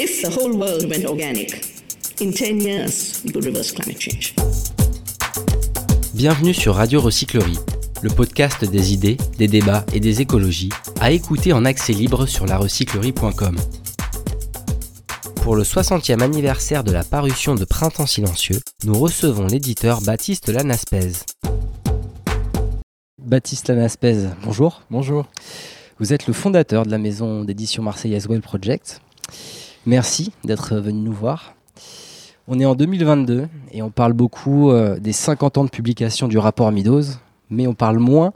If the whole world went organic, in 10 years, we could reverse climate change. Bienvenue sur Radio Recyclerie, le podcast des idées, des débats et des écologies, à écouter en accès libre sur larecyclerie.com. Pour le 60e anniversaire de la parution de Printemps silencieux, nous recevons l'éditeur Baptiste Lanaspez. Baptiste Lanaspez, bonjour. Bonjour. Vous êtes le fondateur de la maison d'édition marseillaise Well Project. Merci d'être venu nous voir. On est en 2022 et on parle beaucoup euh, des 50 ans de publication du rapport Meadows, mais on parle moins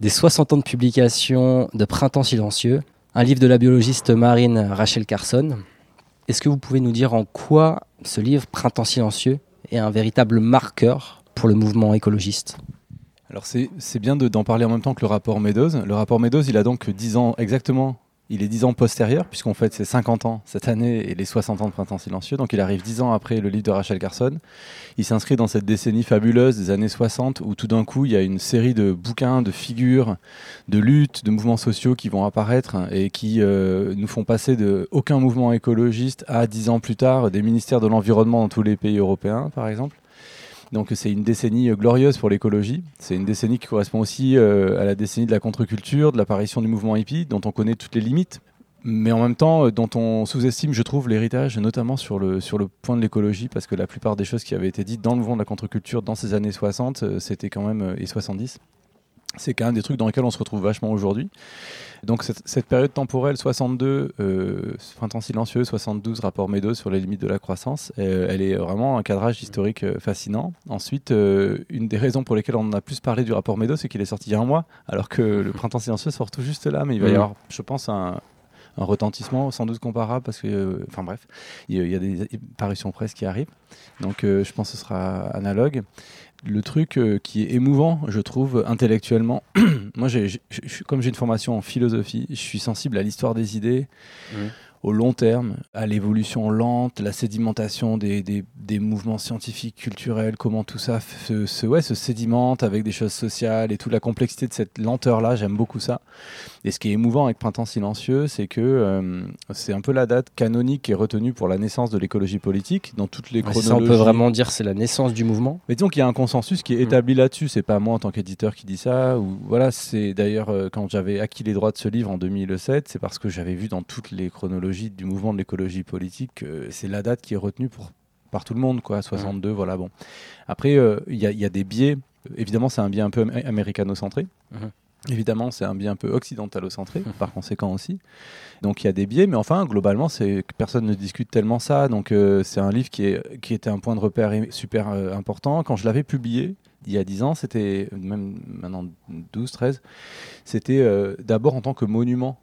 des 60 ans de publication de Printemps silencieux, un livre de la biologiste marine Rachel Carson. Est-ce que vous pouvez nous dire en quoi ce livre Printemps silencieux est un véritable marqueur pour le mouvement écologiste? Alors c'est bien d'en parler en même temps que le rapport Meadows. Le rapport Meadows, il a donc 10 ans exactement il est 10 ans postérieur, puisqu'on fête ses 50 ans cette année et les 60 ans de Printemps Silencieux. Donc il arrive 10 ans après le livre de Rachel Carson. Il s'inscrit dans cette décennie fabuleuse des années 60 où tout d'un coup il y a une série de bouquins, de figures, de luttes, de mouvements sociaux qui vont apparaître et qui euh, nous font passer de aucun mouvement écologiste à 10 ans plus tard des ministères de l'environnement dans tous les pays européens, par exemple. Donc c'est une décennie euh, glorieuse pour l'écologie. C'est une décennie qui correspond aussi euh, à la décennie de la contre-culture, de l'apparition du mouvement hippie, dont on connaît toutes les limites, mais en même temps euh, dont on sous-estime, je trouve, l'héritage, notamment sur le, point de l'écologie, parce que la plupart des choses qui avaient été dites dans le mouvement de la contre-culture dans ces années 60, c'était quand même, et 70, c'est quand même des trucs dans lesquels on se retrouve vachement aujourd'hui. Donc cette, période temporelle 62, euh, printemps silencieux, 72, rapport Meadows sur les limites de la croissance, euh, elle est vraiment un cadrage historique euh, fascinant. Ensuite, une des raisons pour lesquelles on a plus parlé du rapport Meadows, c'est qu'il est sorti il y a un mois, alors que le printemps silencieux sort tout juste là, mais il va y avoir, je pense, un, retentissement sans doute comparable parce que, enfin bref, il y, a des parutions presse qui arrivent. Donc je pense que ce sera analogue le truc euh, qui est émouvant, je trouve, intellectuellement. Moi, comme j'ai une formation en philosophie, je suis sensible à l'histoire des idées. Au long terme, à l'évolution lente, la sédimentation des, des, des, mouvements scientifiques, culturels, comment tout ça se, se, ouais, se sédimente avec des choses sociales et toute la complexité de cette lenteur-là, j'aime beaucoup ça. Et ce qui est émouvant avec Printemps silencieux, c'est que euh, c'est un peu la date canonique qui est retenue pour la naissance de l'écologie politique dans toutes les chronologies. Ça, on peut vraiment dire c'est la naissance du mouvement. Mais disons qu'il y a un consensus qui est mmh. établi là-dessus. C'est pas moi en tant qu'éditeur qui dit ça. Ou voilà, c'est d'ailleurs euh, quand j'avais acquis les droits de ce livre en 2007, c'est parce que j'avais vu dans toutes les chronologies du mouvement de l'écologie politique, c'est la date qui est retenue pour, par tout le monde, quoi, 62, voilà, bon. Après, euh, il y, a des biais, évidemment, c'est un biais un peu américano-centré. Mhm. Évidemment, c'est un biais un peu occidentalo-centré, mhm. par conséquent aussi. Donc il y a des biais, mais enfin, globalement, c'est personne ne discute tellement ça. Donc euh, c'est un livre qui, est, qui était un point de repère super euh, important. Quand je l'avais publié, il y a 10 ans, c'était même maintenant 12, 13, c'était d'abord en tant que monument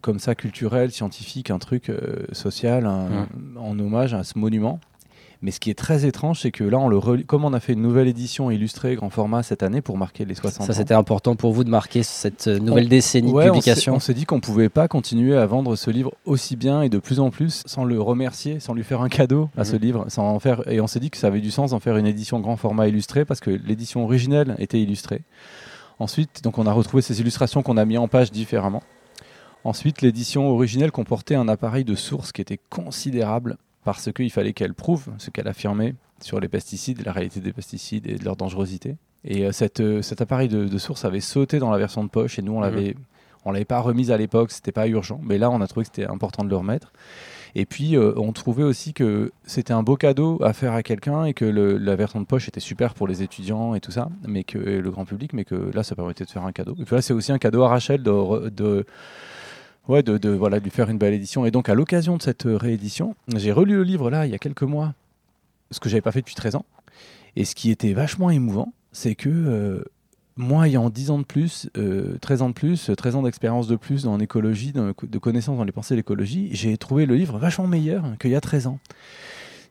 comme ça culturel, scientifique, un truc euh, social, en hommage à ce monument. Mais ce qui est très étrange, c'est que là, on le comme on a fait une nouvelle édition illustrée grand format cette année pour marquer les 60 ans. Ça, c'était important pour vous de marquer cette euh, nouvelle décennie de publication. On s'est dit qu'on pouvait pas continuer à vendre ce livre aussi bien et de plus en plus sans le remercier, sans lui faire un cadeau à ce mmh. livre, sans en faire. Et on s'est dit que ça avait du sens d'en faire une édition grand format illustrée parce que l'édition originelle était illustrée. Ensuite, donc on a retrouvé ces illustrations qu'on a mis en page différemment. Ensuite, l'édition originelle comportait un appareil de source qui était considérable parce qu'il fallait qu'elle prouve ce qu'elle affirmait sur les pesticides, la réalité des pesticides et de leur dangerosité. Et euh, euh, cet appareil de, source avait sauté dans la version de poche et nous on l'avait on l'avait pas remise à l'époque, c'était pas urgent, mais là on a trouvé que c'était important de le remettre. Et puis euh, on trouvait aussi que c'était un beau cadeau à faire à quelqu'un et que la version de poche était super pour les étudiants et tout ça, mais que le grand public, mais que là ça permettait de faire un cadeau. Et puis là c'est aussi un cadeau à Rachel de ouais, de, voilà, lui faire une belle édition. Et donc, à l'occasion de cette euh, réédition, j'ai relu le livre là, il y a quelques mois, ce que j'avais pas fait depuis 13 ans. Et ce qui était vachement émouvant, c'est que euh, moi, ayant 10 ans de plus, 13 euh, ans de plus, 13 ans d'expérience de plus dans l'écologie, de connaissances dans les pensées de l'écologie, j'ai trouvé le livre vachement meilleur qu'il y a 13 ans.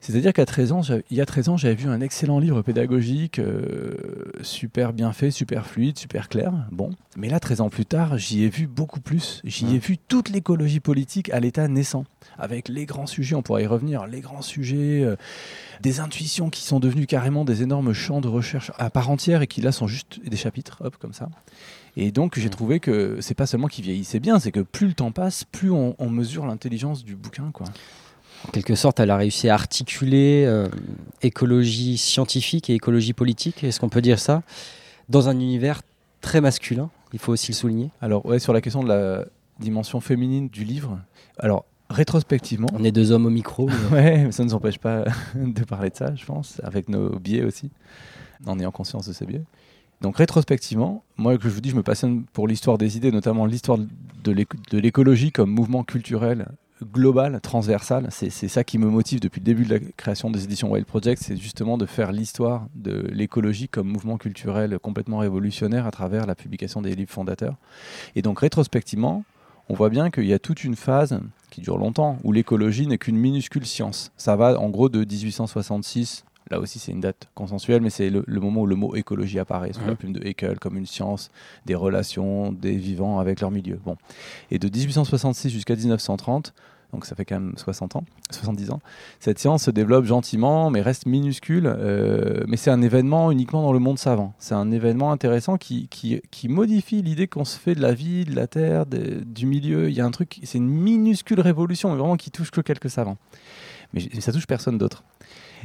C'est-à-dire qu'à 13 ans, il y a 13 ans, j'avais vu un excellent livre pédagogique, euh, super bien fait, super fluide, super clair. Bon, mais là, 13 ans plus tard, j'y ai vu beaucoup plus. J'y ai vu toute l'écologie politique à l'état naissant, avec les grands sujets, on pourrait y revenir, les grands sujets, euh, des intuitions qui sont devenues carrément des énormes champs de recherche à part entière et qui là sont juste des chapitres, hop, comme ça. Et donc j'ai trouvé que c'est pas seulement qu'il vieillissait bien, c'est que plus le temps passe, plus on, on mesure l'intelligence du bouquin, quoi. En quelque sorte, elle a réussi à articuler euh, écologie scientifique et écologie politique, est-ce qu'on peut dire ça Dans un univers très masculin, il faut aussi le souligner. Alors, ouais, sur la question de la dimension féminine du livre, alors rétrospectivement. On est deux hommes au micro. ouais, mais ça ne nous empêche pas de parler de ça, je pense, avec nos biais aussi, en ayant conscience de ces biais. Donc rétrospectivement, moi que je vous dis, je me passionne pour l'histoire des idées, notamment l'histoire de l'écologie comme mouvement culturel global, transversal. C'est ça qui me motive depuis le début de la création des éditions Wild Project, c'est justement de faire l'histoire de l'écologie comme mouvement culturel complètement révolutionnaire à travers la publication des livres fondateurs. Et donc rétrospectivement, on voit bien qu'il y a toute une phase qui dure longtemps où l'écologie n'est qu'une minuscule science. Ça va en gros de 1866 Là aussi, c'est une date consensuelle, mais c'est le, moment où le mot écologie apparaît sous la plume de Haeckel comme une science des relations des vivants avec leur milieu. Bon. Et de 1866 jusqu'à 1930, donc ça fait quand même 60 ans, 70 ans, cette science se développe gentiment, mais reste minuscule. Euh, mais c'est un événement uniquement dans le monde savant. C'est un événement intéressant qui, qui, qui modifie l'idée qu'on se fait de la vie, de la terre, du milieu. Il y a un truc, c'est une minuscule révolution, mais vraiment qui touche que quelques savants. Mais, mais ça touche personne d'autre.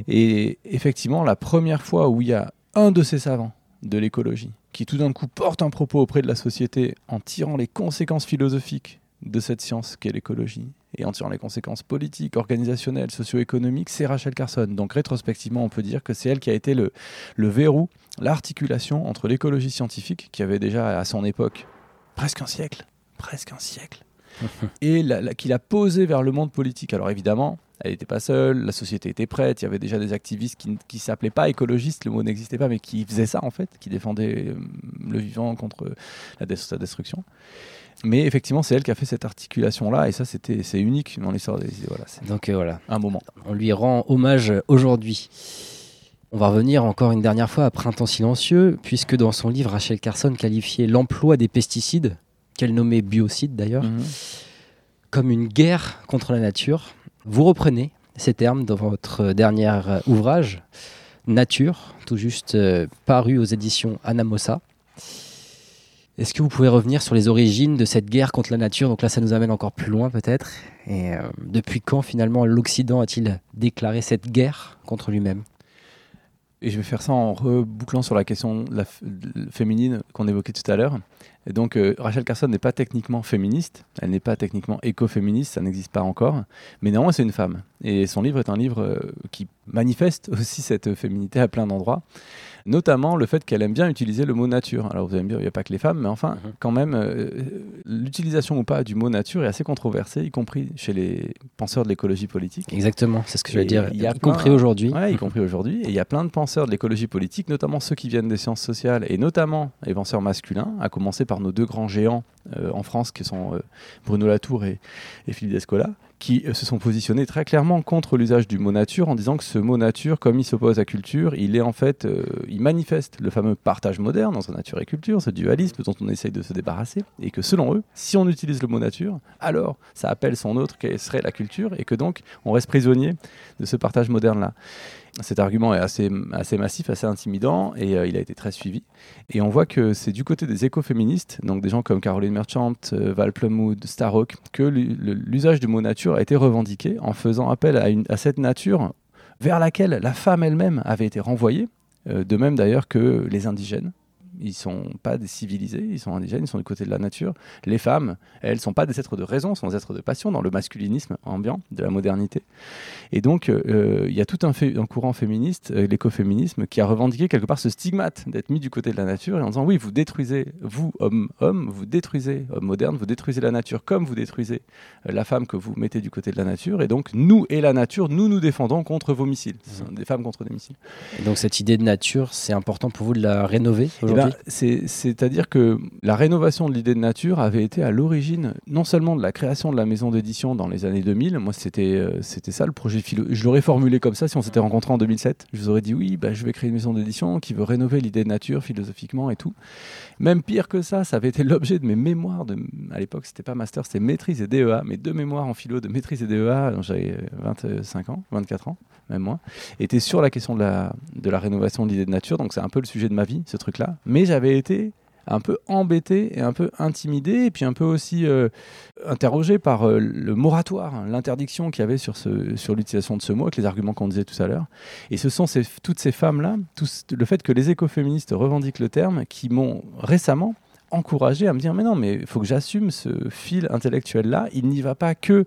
Et effectivement, la première fois où il y a un de ces savants de l'écologie qui tout d'un coup porte un propos auprès de la société en tirant les conséquences philosophiques de cette science qu'est l'écologie et en tirant les conséquences politiques, organisationnelles, socio-économiques, c'est Rachel Carson. Donc rétrospectivement, on peut dire que c'est elle qui a été le, le verrou, l'articulation entre l'écologie scientifique, qui avait déjà à son époque presque un siècle, presque un siècle, et qui l'a posé vers le monde politique. Alors évidemment, elle n'était pas seule, la société était prête, il y avait déjà des activistes qui ne s'appelaient pas écologistes, le mot n'existait pas, mais qui faisaient ça en fait, qui défendaient euh, le vivant contre la sa destruction. Mais effectivement, c'est elle qui a fait cette articulation-là, et ça, c'était, c'est unique dans l'histoire des idées. Voilà, Donc euh, voilà, un moment. On lui rend hommage aujourd'hui. On va revenir encore une dernière fois à Printemps silencieux, puisque dans son livre, Rachel Carson qualifiait l'emploi des pesticides, qu'elle nommait biocides d'ailleurs, mhm. comme une guerre contre la nature. Vous reprenez ces termes dans votre dernier ouvrage, Nature, tout juste euh, paru aux éditions Anamosa. Est-ce que vous pouvez revenir sur les origines de cette guerre contre la nature? Donc là, ça nous amène encore plus loin peut-être. Et euh, depuis quand finalement l'Occident a-t-il déclaré cette guerre contre lui-même? Et je vais faire ça en rebouclant sur la question féminine qu'on évoquait tout à l'heure. Et donc, euh, Rachel Carson n'est pas techniquement féministe, elle n'est pas techniquement écoféministe, ça n'existe pas encore, mais néanmoins, c'est une femme. Et son livre est un livre euh, qui manifeste aussi cette féminité à plein d'endroits notamment le fait qu'elle aime bien utiliser le mot nature. Alors vous allez me dire, il n'y a pas que les femmes, mais enfin, mhm. quand même, euh, l'utilisation ou pas du mot nature est assez controversée, y compris chez les penseurs de l'écologie politique. Exactement, c'est ce que je vais dire, y, y compris aujourd'hui. Ouais, y compris aujourd'hui. Et il y a plein de penseurs de l'écologie politique, notamment ceux qui viennent des sciences sociales, et notamment les penseurs masculins, à commencer par nos deux grands géants euh, en France, qui sont euh, Bruno Latour et, et Philippe Descola, qui euh, se sont positionnés très clairement contre l'usage du mot nature en disant que ce mot nature, comme il s'oppose à culture, il est en fait, euh, il manifeste le fameux partage moderne entre nature et culture, ce dualisme dont on essaye de se débarrasser, et que selon eux, si on utilise le mot nature, alors ça appelle son autre qui serait la culture, et que donc on reste prisonnier de ce partage moderne-là. Cet argument est assez, massif, assez intimidant et euh, il a été très suivi. Et on voit que c'est du côté des écoféministes, donc des gens comme Caroline Merchant, euh, Val Plumwood, Starhawk, que l'usage du mot nature a été revendiqué en faisant appel à cette nature vers laquelle la femme elle-même avait été renvoyée, euh, de même d'ailleurs que les indigènes ils sont pas des civilisés, ils sont indigènes, ils sont du côté de la nature. Les femmes, elles sont pas des êtres de raison, sont des êtres de passion dans le masculinisme ambiant de la modernité. Et donc, euh, il y a tout un, un courant féministe, euh, l'écoféminisme, qui a revendiqué quelque part ce stigmate d'être mis du côté de la nature et en disant oui, vous détruisez, vous, homme, homme, vous détruisez, homme moderne, vous détruisez la nature comme vous détruisez euh, la femme que vous mettez du côté de la nature. Et donc, nous et la nature, nous nous défendons contre vos missiles. Mmh. Des femmes contre des missiles. Et donc, cette idée de nature, c'est important pour vous de la rénover eh c'est-à-dire que la rénovation de l'idée de nature avait été à l'origine non seulement de la création de la maison d'édition dans les années 2000, moi c'était euh, c'était ça le projet philo. Je l'aurais formulé comme ça si on s'était rencontrés en 2007. Je vous aurais dit oui, bah, je vais créer une maison d'édition qui veut rénover l'idée de nature philosophiquement et tout. Même pire que ça, ça avait été l'objet de mes mémoires. De, à l'époque, c'était pas master, c'était maîtrise et DEA. Mes deux mémoires en philo de maîtrise et DEA, j'avais 25 ans, 24 ans, même moins, étaient sur la question de la, de la rénovation de l'idée de nature. Donc c'est un peu le sujet de ma vie, ce truc-là. Mais j'avais été un peu embêté et un peu intimidé, et puis un peu aussi euh, interrogé par euh, le moratoire, hein, l'interdiction qu'il y avait sur, sur l'utilisation de ce mot, avec les arguments qu'on disait tout à l'heure. Et ce sont toutes ces femmes-là, le fait que les écoféministes revendiquent le terme, qui m'ont récemment encouragé à me dire mais non mais il faut que j'assume ce fil intellectuel là il n'y va pas que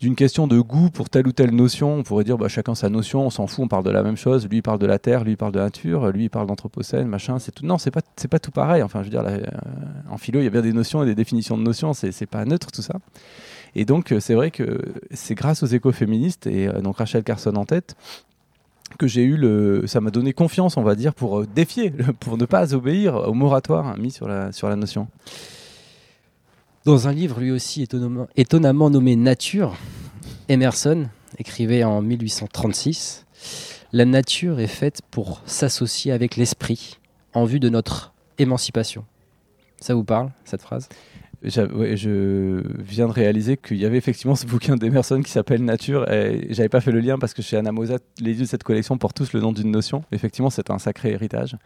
d'une question de goût pour telle ou telle notion. On pourrait dire bah, chacun sa notion on s'en fout on parle de la même chose. Lui il parle de la terre lui il parle de la nature lui il parle d'anthropocène machin c'est tout. Non c'est pas tout pareil. Enfin je veux dire euh, en philo il y a bien des notions et des définitions de notions c'est c'est pas neutre tout ça. Et donc euh, c'est vrai que c'est grâce aux écoféministes et euh, donc Rachel Carson en tête que j'ai eu le ça m'a donné confiance on va dire pour défier pour ne pas obéir au moratoire mis sur la sur la notion Dans un livre lui aussi étonnamment, nommé Nature, Emerson écrivait en 1836 La nature est faite pour s'associer avec l'esprit en vue de notre émancipation. Ça vous parle, cette phrase? Je viens de réaliser qu'il y avait effectivement ce bouquin d'Emerson qui s'appelle Nature et j'avais pas fait le lien parce que chez Anna Mosa, les livres de cette collection portent tous le nom d'une notion. Effectivement, c'est un sacré héritage.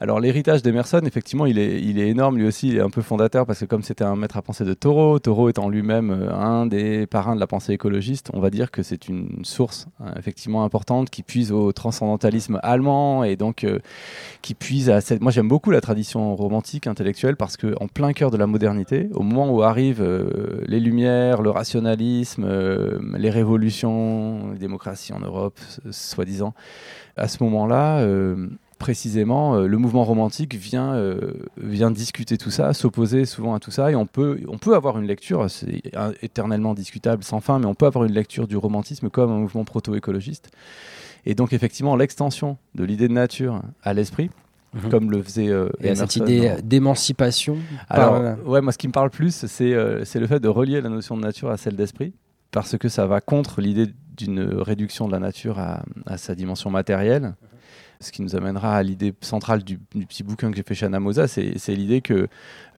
Alors l'héritage d'Emerson, effectivement, il est, il est énorme. Lui aussi, il est un peu fondateur parce que comme c'était un maître à penser de Thoreau, Thoreau étant lui-même euh, un des parrains de la pensée écologiste, on va dire que c'est une source hein, effectivement importante qui puise au transcendantalisme allemand et donc euh, qui puise à cette... Moi, j'aime beaucoup la tradition romantique intellectuelle parce que en plein cœur de la modernité, au moment où arrivent euh, les Lumières, le rationalisme, euh, les révolutions, les démocraties en Europe, soi-disant, à ce moment-là, euh, précisément, euh, le mouvement romantique vient, euh, vient discuter tout ça, s'opposer souvent à tout ça, et on peut, on peut avoir une lecture, c'est éternellement discutable sans fin, mais on peut avoir une lecture du romantisme comme un mouvement proto-écologiste. Et donc, effectivement, l'extension de l'idée de nature à l'esprit, Mhm. comme le faisait euh, Et à cette Emerson idée d'émancipation alors, par- ouais, moi, ce qui me parle plus, c'est euh, le fait de relier la notion de nature à celle d'esprit, parce que ça va contre l'idée d'une réduction de la nature à, à sa dimension matérielle. Ce qui nous amènera à l'idée centrale du, petit bouquin que j'ai fait chez Anna Mosa, c'est l'idée que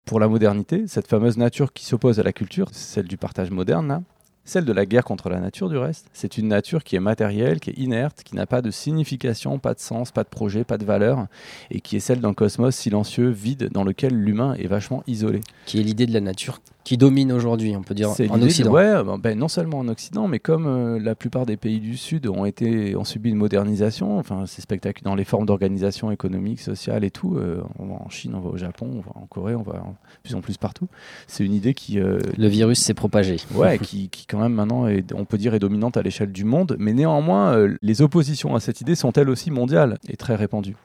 pour la modernité, cette fameuse nature qui s'oppose à la culture, celle du partage moderne, celle de la guerre contre la nature du reste, c'est une nature qui est matérielle, qui est inerte, qui n'a pas de signification, pas de sens, pas de projet, pas de valeur, et qui est celle d'un cosmos silencieux, vide, dans lequel l'humain est vachement isolé. qui est l'idée de la nature qui domine aujourd'hui, on peut dire, en l'idée de- Occident. ouais, ben, ben, non seulement en Occident, mais comme euh, la plupart des pays du Sud ont été ont subi une modernisation, enfin c'est spectaculaire dans les formes d'organisation économique, sociale et tout. euh, on va en Chine, on va au Japon, on va en Corée, on va en plus en plus partout. C'est une idée qui euh, Le virus s'est propagé. ouais, qui, qui quand même maintenant, est, on peut dire, est dominante à l'échelle du monde. Mais néanmoins, les oppositions à cette idée sont elles aussi mondiales et très répandues.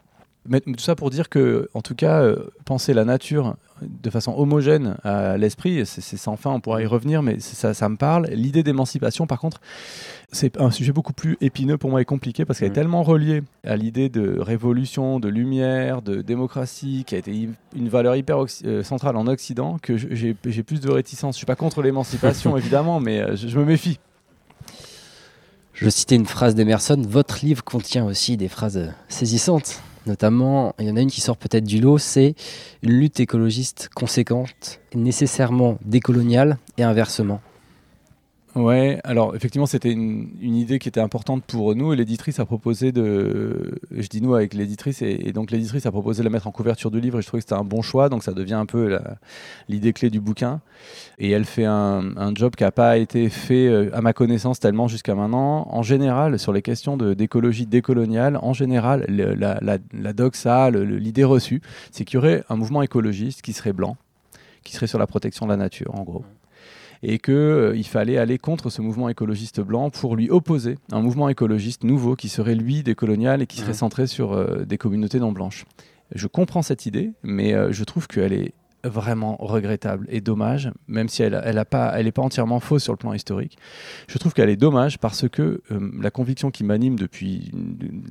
Mais tout ça pour dire que, en tout cas, euh, penser la nature de façon homogène à l'esprit, c'est sans fin, on pourra y revenir, mais ça, ça me parle. L'idée d'émancipation, par contre, c'est un sujet beaucoup plus épineux pour moi et compliqué parce qu'elle est tellement reliée à l'idée de révolution, de lumière, de démocratie, qui a été une valeur hyper euh, centrale en Occident, que j'ai plus de réticence. Je suis pas contre l'émancipation, évidemment, mais euh, je, je me méfie. Je citais une phrase d'Emerson. Votre livre contient aussi des phrases saisissantes. Notamment, il y en a une qui sort peut-être du lot, c'est une lutte écologiste conséquente, nécessairement décoloniale et inversement. Ouais, alors effectivement, c'était une, une idée qui était importante pour nous l'éditrice a proposé de. Je dis nous avec l'éditrice et, et donc l'éditrice a proposé de la mettre en couverture du livre et je trouvais que c'était un bon choix, donc ça devient un peu l'idée clé du bouquin. Et elle fait un, un job qui n'a pas été fait, euh, à ma connaissance, tellement jusqu'à maintenant. En général, sur les questions d'écologie décoloniale, en général, la, la, la doxa, l'idée reçue, c'est qu'il y aurait un mouvement écologiste qui serait blanc, qui serait sur la protection de la nature, en gros et qu'il il fallait aller contre ce mouvement écologiste blanc pour lui opposer un mouvement écologiste nouveau qui serait lui décolonial et qui serait centré sur euh, des communautés non blanches. Je comprends cette idée, mais euh, je trouve qu'elle est vraiment regrettable et dommage, même si elle n'est elle pas, elle est pas entièrement fausse sur le plan historique. Je trouve qu'elle est dommage parce que euh, la conviction qui m'anime depuis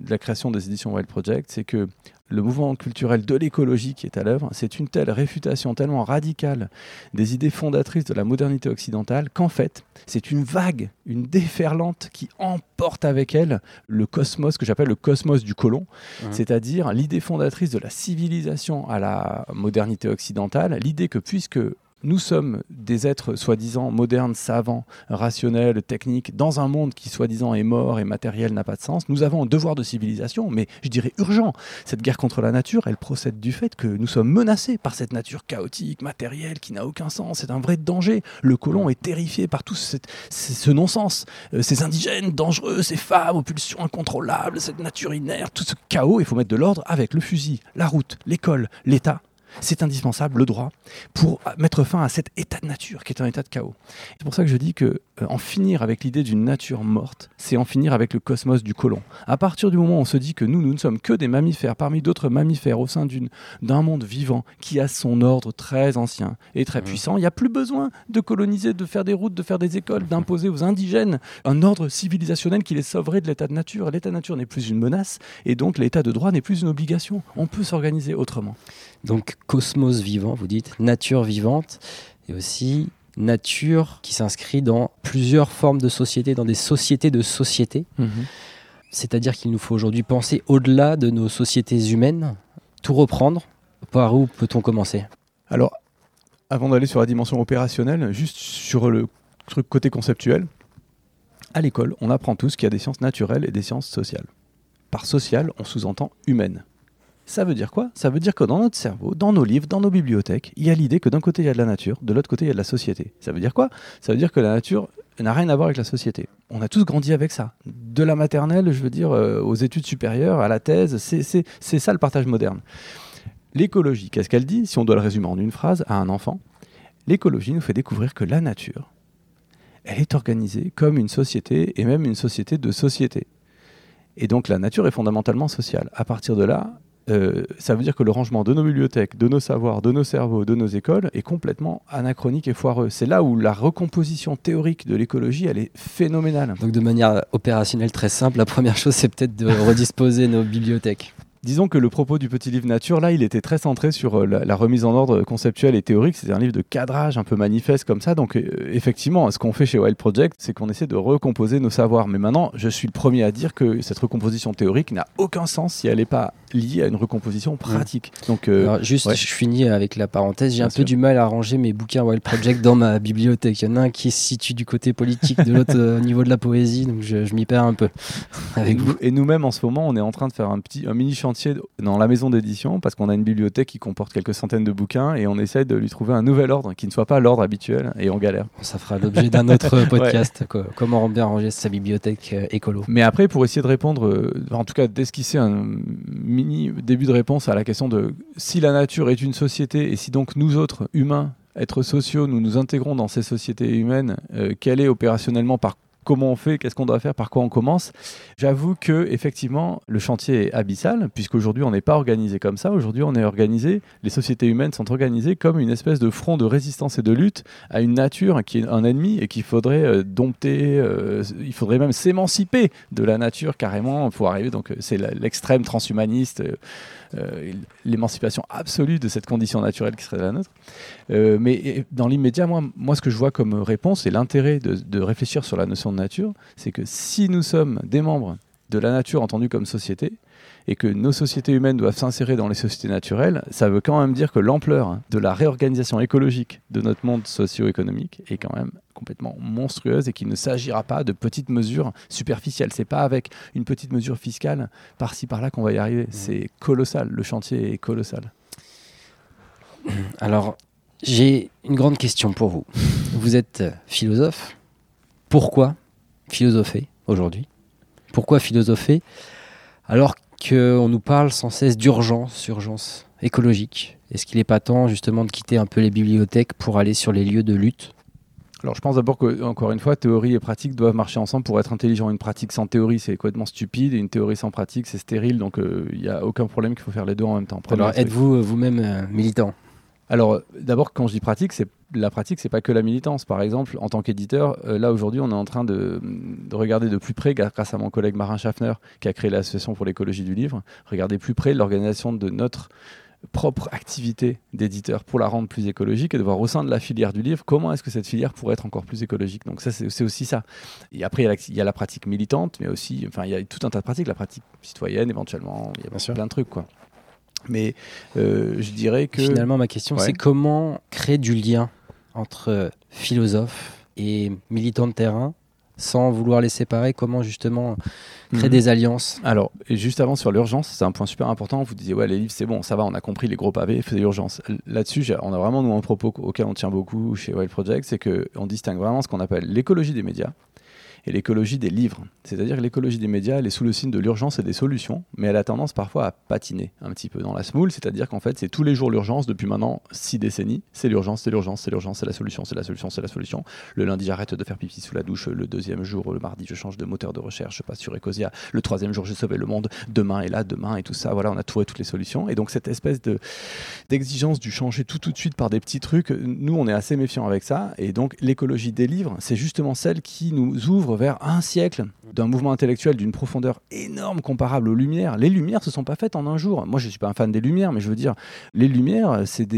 la création des éditions Wild Project, c'est que le mouvement culturel de l'écologie qui est à l'œuvre, c'est une telle réfutation tellement radicale des idées fondatrices de la modernité occidentale qu'en fait, c'est une vague, une déferlante qui emporte avec elle le cosmos que j'appelle le cosmos du colon, Mhm. c'est-à-dire l'idée fondatrice de la civilisation à la modernité occidentale, l'idée que puisque nous sommes des êtres soi-disant modernes, savants, rationnels, techniques, dans un monde qui soi-disant est mort et matériel n'a pas de sens. Nous avons un devoir de civilisation, mais je dirais urgent. Cette guerre contre la nature, elle procède du fait que nous sommes menacés par cette nature chaotique, matérielle, qui n'a aucun sens. C'est un vrai danger. Le colon est terrifié par tout ce, non-sens. Euh, ces indigènes dangereux, ces femmes aux pulsions incontrôlables, cette nature inerte, tout ce chaos. Il faut mettre de l'ordre avec le fusil, la route, l'école, l'État c'est indispensable, le droit, pour mettre fin à cet état de nature qui est un état de chaos. C'est pour ça que je dis que euh, en finir avec l'idée d'une nature morte, c'est en finir avec le cosmos du colon. À partir du moment où on se dit que nous, nous ne sommes que des mammifères parmi d'autres mammifères au sein d'un monde vivant qui a son ordre très ancien et très mmh. puissant, il n'y a plus besoin de coloniser, de faire des routes, de faire des écoles, d'imposer aux indigènes un ordre civilisationnel qui les sauverait de l'état de nature. L'état de nature n'est plus une menace et donc l'état de droit n'est plus une obligation. On peut s'organiser autrement. Donc cosmos vivant, vous dites, nature vivante, et aussi nature qui s'inscrit dans plusieurs formes de sociétés, dans des sociétés de sociétés. Mhm. C'est-à-dire qu'il nous faut aujourd'hui penser au-delà de nos sociétés humaines, tout reprendre. Par où peut-on commencer? Alors, avant d'aller sur la dimension opérationnelle, juste sur le truc côté conceptuel, à l'école, on apprend tous qu'il y a des sciences naturelles et des sciences sociales. Par social, on sous-entend humaine. Ça veut dire quoi? Ça veut dire que dans notre cerveau, dans nos livres, dans nos bibliothèques, il y a l'idée que d'un côté il y a de la nature, de l'autre côté il y a de la société. Ça veut dire quoi? Ça veut dire que la nature n'a rien à voir avec la société. On a tous grandi avec ça. De la maternelle, je veux dire, euh, aux études supérieures, à la thèse, c'est ça le partage moderne. L'écologie, qu'est-ce qu'elle dit? Si on doit le résumer en une phrase à un enfant, l'écologie nous fait découvrir que la nature, elle est organisée comme une société et même une société de société. Et donc la nature est fondamentalement sociale. À partir de là, euh, ça veut dire que le rangement de nos bibliothèques, de nos savoirs, de nos cerveaux, de nos écoles est complètement anachronique et foireux. C'est là où la recomposition théorique de l'écologie, elle est phénoménale. Donc de manière opérationnelle très simple, la première chose, c'est peut-être de redisposer nos bibliothèques. Disons que le propos du petit livre Nature, là, il était très centré sur euh, la, remise en ordre conceptuelle et théorique. C'était un livre de cadrage un peu manifeste comme ça. Donc, euh, effectivement, ce qu'on fait chez Wild Project, c'est qu'on essaie de recomposer nos savoirs. Mais maintenant, je suis le premier à dire que cette recomposition théorique n'a aucun sens si elle n'est pas liée à une recomposition pratique. Donc, euh, juste, je finis avec la parenthèse. J'ai un peu du mal à ranger mes bouquins Wild Project dans ma bibliothèque. Il y en a un qui se situe du côté politique, de l'autre au niveau de la poésie. Donc, je, m'y perds un peu avec vous. Et nous-mêmes, en ce moment, on est en train de faire un petit, un mini chantier dans la maison d'édition parce qu'on a une bibliothèque qui comporte quelques centaines de bouquins et on essaie de lui trouver un nouvel ordre qui ne soit pas l'ordre habituel et on galère. Ça fera l'objet d'un autre podcast, comment bien ranger sa bibliothèque euh, écolo. Mais après, pour essayer de répondre, euh, en tout cas d'esquisser un mini début de réponse à la question de si la nature est une société et si donc nous autres, humains, êtres sociaux, nous nous intégrons dans ces sociétés humaines, euh, quelle est opérationnellement par comment on fait, qu'est-ce qu'on doit faire, par quoi on commence. J'avoue que effectivement, le chantier est abyssal, puisqu'aujourd'hui on n'est pas organisé comme ça. Aujourd'hui, on est organisé, les sociétés humaines sont organisées comme une espèce de front de résistance et de lutte à une nature qui est un ennemi et qu'il faudrait euh, dompter. Euh, il faudrait même s'émanciper de la nature carrément pour arriver. Donc, euh, c'est l'extrême transhumaniste. L'émancipation absolue de cette condition naturelle qui serait la nôtre. Euh, mais dans l'immédiat, moi, moi, ce que je vois comme réponse et l'intérêt de réfléchir sur la notion de nature, c'est que si nous sommes des membres de la nature entendue comme société, et que nos sociétés humaines doivent s'insérer dans les sociétés naturelles, ça veut quand même dire que l'ampleur de la réorganisation écologique de notre monde socio-économique est quand même complètement monstrueuse et qu'il ne s'agira pas de petites mesures superficielles. C'est pas avec une petite mesure fiscale par-ci par-là qu'on va y arriver. Mmh. C'est colossal. Le chantier est colossal. Alors, j'ai une grande question pour vous. Vous êtes philosophe. Pourquoi philosopher aujourd'hui? Pourquoi philosopher alors qu'on nous parle sans cesse d'urgence, urgence écologique Est-ce qu'il n'est pas temps justement de quitter un peu les bibliothèques pour aller sur les lieux de lutte? Alors je pense d'abord que, encore une fois, théorie et pratique doivent marcher ensemble pour être intelligent. Une pratique sans théorie, c'est complètement stupide, et une théorie sans pratique, c'est stérile. Donc euh, il n'y a aucun problème qu'il faut faire les deux en même temps. Alors êtes-vous euh, vous-même euh, militant? Alors, d'abord, quand je dis pratique, c'est la pratique, c'est pas que la militance. Par exemple, en tant qu'éditeur, là aujourd'hui, on est en train de, de, regarder de plus près, grâce à mon collègue Marin Schaffner, qui a créé l'association pour l'écologie du livre, regarder plus près l'organisation de notre propre activité d'éditeur pour la rendre plus écologique et de voir au sein de la filière du livre comment est-ce que cette filière pourrait être encore plus écologique. Donc ça, c'est aussi ça. Et après, il y, a la, pratique militante, mais aussi, enfin, il y a tout un tas de pratiques, la pratique citoyenne éventuellement, il y a plein de trucs, quoi. Mais euh, je dirais que... Finalement, ma question, c'est comment créer du lien entre philosophes et militants de terrain sans vouloir les séparer? Comment justement créer Mhm. des alliances? Alors, juste avant sur l'urgence, c'est un point super important. Vous disiez, ouais, les livres, c'est bon, ça va, on a compris les gros pavés, c'est l'urgence. Là-dessus, on a vraiment, nous, un propos auquel on tient beaucoup chez Wild Project, c'est qu'on distingue vraiment ce qu'on appelle l'écologie des médias et l'écologie des livres. C'est-à-dire que l'écologie des médias, elle est sous le signe de l'urgence et des solutions, mais elle a tendance parfois à patiner un petit peu dans la smoule, c'est-à-dire qu'en fait, c'est tous les jours l'urgence depuis maintenant six décennies. C'est l'urgence, c'est l'urgence, c'est l'urgence, c'est la solution, c'est la solution, c'est la solution. Le lundi, j'arrête de faire pipi sous la douche. Le deuxième jour, le mardi, je change de moteur de recherche, je passe sur Ecosia. Le troisième jour, j'ai sauvé le monde. Demain est là, demain et tout ça. Voilà, on a trouvé toutes les solutions. Et donc, cette espèce de d'exigence du changer tout tout de suite par des petits trucs, nous, on est assez méfiants avec ça. Et donc, l'écologie des livres, c'est justement celle qui nous ouvre vers un siècle d'un mouvement intellectuel d'une profondeur énorme comparable aux Lumières. Les Lumières se sont pas faites en un jour. Moi, je suis pas un fan des Lumières, mais je veux dire, les Lumières, c'est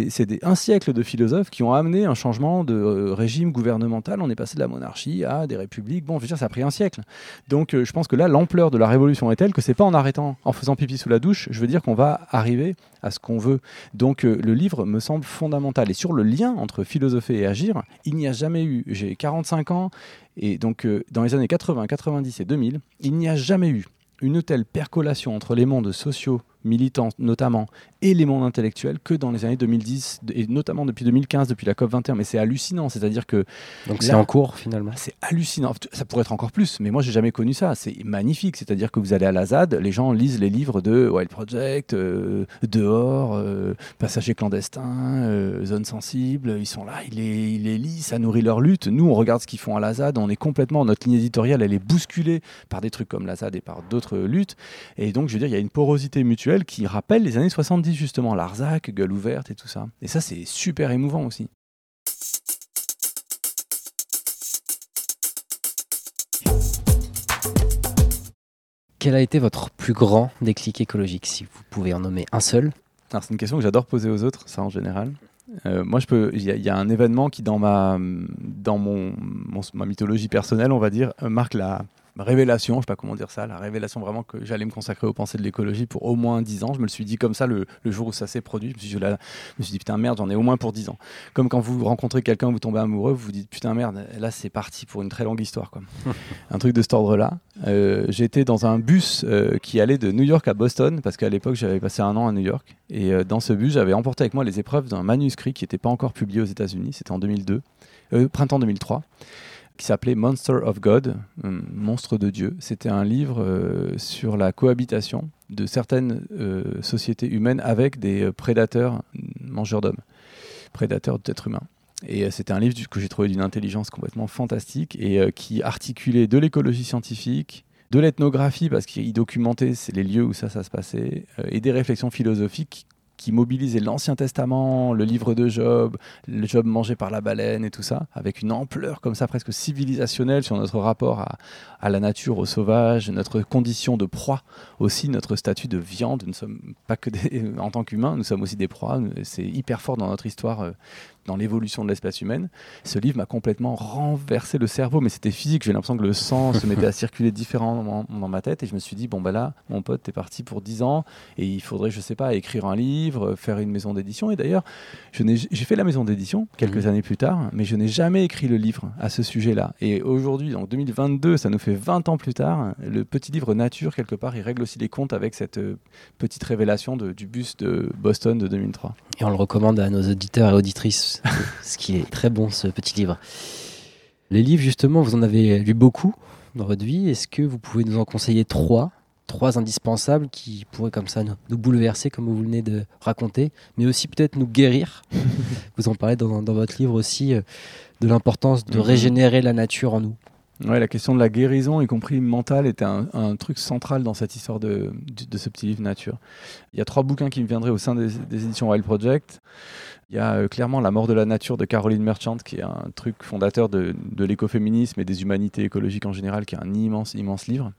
un siècle de philosophes qui ont amené un changement de euh, régime gouvernemental. On est passé de la monarchie à des républiques. Bon, je veux dire, ça a pris un siècle. Donc, euh, je pense que là, l'ampleur de la révolution est telle que c'est pas en arrêtant, en faisant pipi sous la douche, je veux dire qu'on va arriver à ce qu'on veut. Donc, euh, le livre me semble fondamental. Et sur le lien entre philosopher et agir, il n'y a jamais eu. J'ai 45 ans et donc, euh, dans les années 80, 90 et 2000, il n'y a jamais eu une telle percolation entre les mondes sociaux, militants notamment, et les mondes intellectuels que dans les années 2010, et notamment depuis 2015, depuis la COP21. Mais c'est hallucinant, c'est-à-dire que Donc c'est en cours finalement. c'est hallucinant. Ça pourrait être encore plus, mais moi j'ai jamais connu ça. C'est magnifique. C'est-à-dire que vous allez à la ZAD, les gens lisent les livres de Wild Project, euh, Dehors, euh, Passagers clandestins, euh, Zone sensible. Ils sont là, ils les, ils les lisent, ça nourrit leur lutte. Nous, on regarde ce qu'ils font à la ZAD, on est complètement, notre ligne éditoriale, elle est bousculée par des trucs comme la ZAD et par d'autres luttes. Et donc, je veux dire, il y a une porosité mutuelle qui rappelle les années 70, justement, Larzac, Gueule ouverte et tout ça. Et ça, c'est super émouvant aussi. Quel a été votre plus grand déclic écologique, si vous pouvez en nommer un seul? Alors, c'est une question que j'adore poser aux autres, ça en général. Euh, moi, je peux. Il y, a- il y a un événement qui, dans ma, dans mon, mon- ma mythologie personnelle, on va dire, euh, marque la révélation. Je sais pas comment dire ça, la révélation vraiment que j'allais me consacrer aux pensées de l'écologie pour au moins 10 ans. Je me le suis dit comme ça le, le jour où ça s'est produit. Je me suis, dit, je la- je me suis dit putain merde, j'en ai au moins pour 10 ans. Comme quand vous rencontrez quelqu'un, vous tombez amoureux, vous vous dites putain merde, là c'est parti pour une très longue histoire. Quoi. un truc de cet ordre-là. Euh, J'étais dans un bus euh, qui allait de New York à Boston parce qu'à l'époque j'avais passé un an à New York et euh, dans ce bus j'avais emporté avec moi les épreuves d'un manuscrit qui n'était pas encore publié aux États-Unis. C'était en 2002, euh, printemps 2003 qui s'appelait Monster of God, euh, monstre de Dieu. C'était un livre euh, sur la cohabitation de certaines euh, sociétés humaines avec des prédateurs mangeurs d'hommes, prédateurs d'êtres humains. Et c'était un livre que j'ai trouvé d'une intelligence complètement fantastique et qui articulait de l'écologie scientifique, de l'ethnographie, parce qu'il documentait les lieux où ça, ça se passait, et des réflexions philosophiques qui mobilisaient l'Ancien Testament, le livre de Job, le Job mangé par la baleine et tout ça, avec une ampleur comme ça presque civilisationnelle sur notre rapport à, à la nature, au sauvage, notre condition de proie, aussi notre statut de viande. Nous ne sommes pas que des, en tant qu'humains, nous sommes aussi des proies. C'est hyper fort dans notre histoire, euh, dans l'évolution de l'espèce humaine. Ce livre m'a complètement renversé le cerveau, mais c'était physique. J'ai l'impression que le sang se mettait à circuler différemment dans, ma tête, et je me suis dit bon bah là, mon pote, t'es parti pour 10 ans, et il faudrait, je sais pas, écrire un livre, faire une maison d'édition. Et d'ailleurs, j'ai fait la maison d'édition quelques années plus tard, mais je n'ai jamais écrit le livre à ce sujet-là. Et aujourd'hui, en 2022, ça nous fait 20 ans plus tard, le petit livre Nature, quelque part, il règle aussi les comptes avec cette euh, petite révélation de- du bus de Boston de 2003. Et on le recommande à nos auditeurs et auditrices, ce qui est très bon ce petit livre. Les livres, justement, vous en avez lu beaucoup dans votre vie. Est-ce que vous pouvez nous en conseiller trois Trois indispensables qui pourraient comme ça nous, nous bouleverser, comme vous venez de raconter, mais aussi peut-être nous guérir? vous en parlez dans, dans votre livre aussi euh, de l'importance de Mhm. régénérer la nature en nous. Ouais, la question de la guérison, y compris mentale, était un, un truc central dans cette histoire de, de, de ce petit livre Nature. Il y a trois bouquins qui me viendraient au sein des, des éditions Wild Project. Il y a euh, clairement La mort de la nature de Caroline Merchant, qui est un truc fondateur de, de l'écoféminisme et des humanités écologiques en général, qui est un immense, immense livre.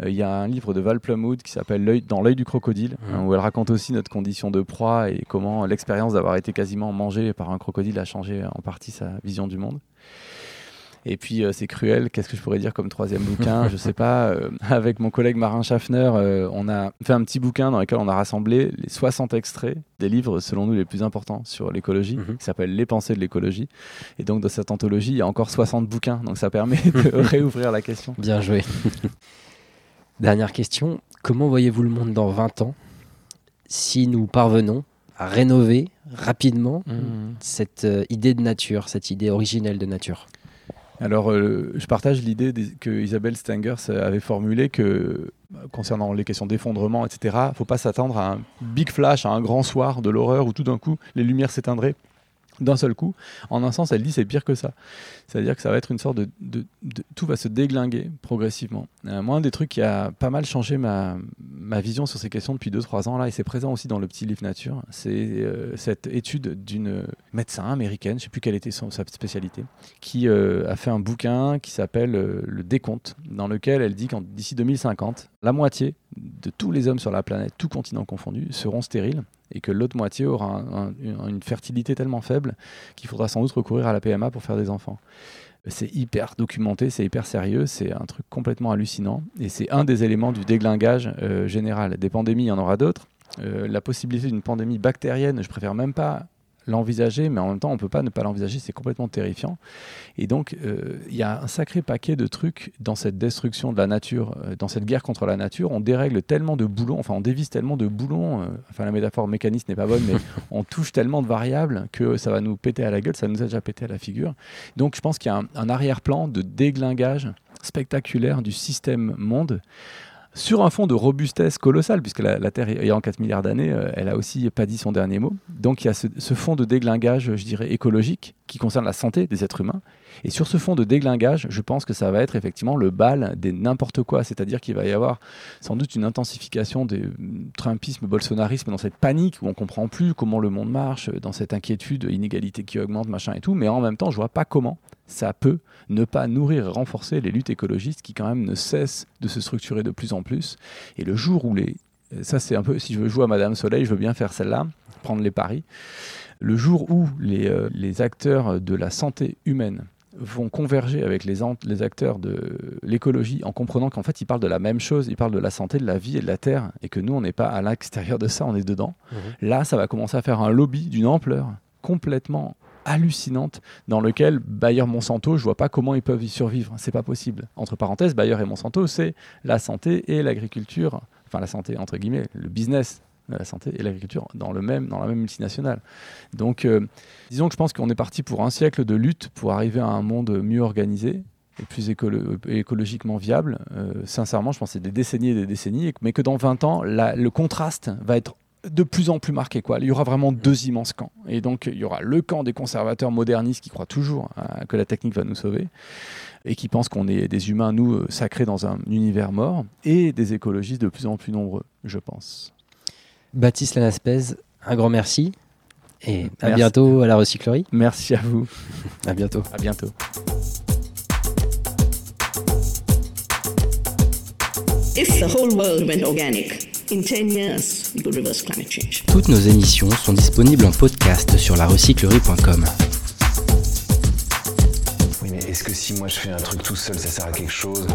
Euh, il y a un livre de Val Plumwood qui s'appelle Dans l'œil du crocodile, hein, où elle raconte aussi notre condition de proie et comment l'expérience d'avoir été quasiment mangé par un crocodile a changé en partie sa vision du monde. Et puis euh, c'est cruel. Qu'est-ce que je pourrais dire comme troisième bouquin? Je sais pas. euh, avec mon collègue Marin Schaffner, euh, on a fait un petit bouquin dans lequel on a rassemblé les 60 extraits des livres selon nous les plus importants sur l'écologie, Mhm. qui s'appelle Les pensées de l'écologie. Et donc dans cette anthologie, il y a encore 60 bouquins. Donc ça permet de réouvrir la question. Bien joué. Dernière question. Comment voyez-vous le monde dans 20 ans si nous parvenons à rénover rapidement cette euh, idée de nature, cette idée originelle de nature? Alors, euh, je partage l'idée que Isabelle Stengers avait formulée que bah, concernant les questions d'effondrement, etc., faut pas s'attendre à un big flash, à un grand soir de l'horreur où tout d'un coup les lumières s'éteindraient d'un seul coup. En un sens, elle dit c'est pire que ça. C'est-à-dire que ça va être une sorte de, tout va se déglinguer progressivement. Euh, moi, un des trucs qui a pas mal changé ma, vision sur ces questions depuis 2-3 ans là, et c'est présent aussi dans le petit livre Nature, c'est euh, cette étude d'une médecin américaine, je sais plus quelle était sa spécialité, qui euh, a fait un bouquin qui s'appelle euh, Le décompte, dans lequel elle dit qu'en d'ici 2050, la moitié de tous les hommes sur la planète, tout continent confondu, seront stériles et que l'autre moitié aura un- un- une fertilité tellement faible qu'il faudra sans doute recourir à la PMA pour faire des enfants. C'est hyper documenté, c'est hyper sérieux, c'est un truc complètement hallucinant et c'est un des éléments du déglinguage euh, général. Des pandémies, il y en aura d'autres. Euh, la possibilité d'une pandémie bactérienne, je préfère même pas l'envisager, mais en même temps, on peut pas ne pas l'envisager, c'est complètement terrifiant. Et donc, euh, il y a un sacré paquet de trucs dans cette destruction de la nature, euh, dans cette guerre contre la nature. On dérègle tellement de boulons, enfin, on dévisse tellement de boulons. euh, enfin, la métaphore mécaniste n'est pas bonne, mais on touche tellement de variables que ça va nous péter à la gueule. Ça nous a déjà pété à la figure. Donc, je pense qu'il y a un, un arrière-plan de déglingage spectaculaire du système monde sur un fond de robustesse colossale, puisque la, Terre ayant 4 milliards d'années, euh, elle a aussi pas dit son dernier mot. Donc il y a ce, ce fond de déglingage, je dirais, écologique, qui concerne la santé des êtres humains. Et sur ce fond de déglingage, je pense que ça va être effectivement le bal des n'importe quoi, c'est-à-dire qu'il va y avoir sans doute une intensification des mm, trumpisme, bolsonarisme, dans cette panique où on comprend plus comment le monde marche, dans cette inquiétude, inégalité qui augmente, machin et tout, mais en même temps, je vois pas comment ça peut ne pas nourrir et renforcer les luttes écologistes qui quand même ne cessent de se structurer de plus en plus. Et le jour où les... Ça c'est un peu, si je veux jouer à Madame Soleil, je veux bien faire celle-là, prendre les paris. Le jour où les, euh, les acteurs de la santé humaine vont converger avec les, acteurs de l'écologie en comprenant qu'en fait ils parlent de la même chose, ils parlent de la santé, de la vie et de la terre, et que nous on n'est pas à l'extérieur de ça, on est dedans. Là, ça va commencer à faire un lobby d'une ampleur complètement hallucinante dans lequel Bayer Monsanto, je vois pas comment ils peuvent y survivre. C'est pas possible. Entre parenthèses, Bayer et Monsanto, c'est la santé et l'agriculture, enfin la santé entre guillemets, le business la santé et l'agriculture dans dans la même multinationale. Donc, euh, disons que je pense qu'on est parti pour un siècle de lutte pour arriver à un monde mieux organisé et plus et écologiquement viable. Euh, sincèrement, je pense que c'est des décennies et des décennies, mais que dans 20 ans, le contraste va être de plus en plus marqué. Il y aura vraiment deux immenses camps. Et donc, il y aura le camp des conservateurs modernistes qui croient toujours à- que la technique va nous sauver et qui pensent qu'on est des humains, nous, euh, sacrés dans un univers mort, et des écologistes de plus en plus nombreux, je pense. Baptiste Lanaspez, un grand merci. Et à Merci. bientôt à la recyclerie. Merci à vous. À bientôt. À bientôt. If the whole world went organic, in 10 years, we could reverse climate change. Toutes nos émissions sont disponibles en podcast sur larecyclerie.com. Oui, mais est-ce que si moi je fais un truc tout seul, ça sert à quelque chose?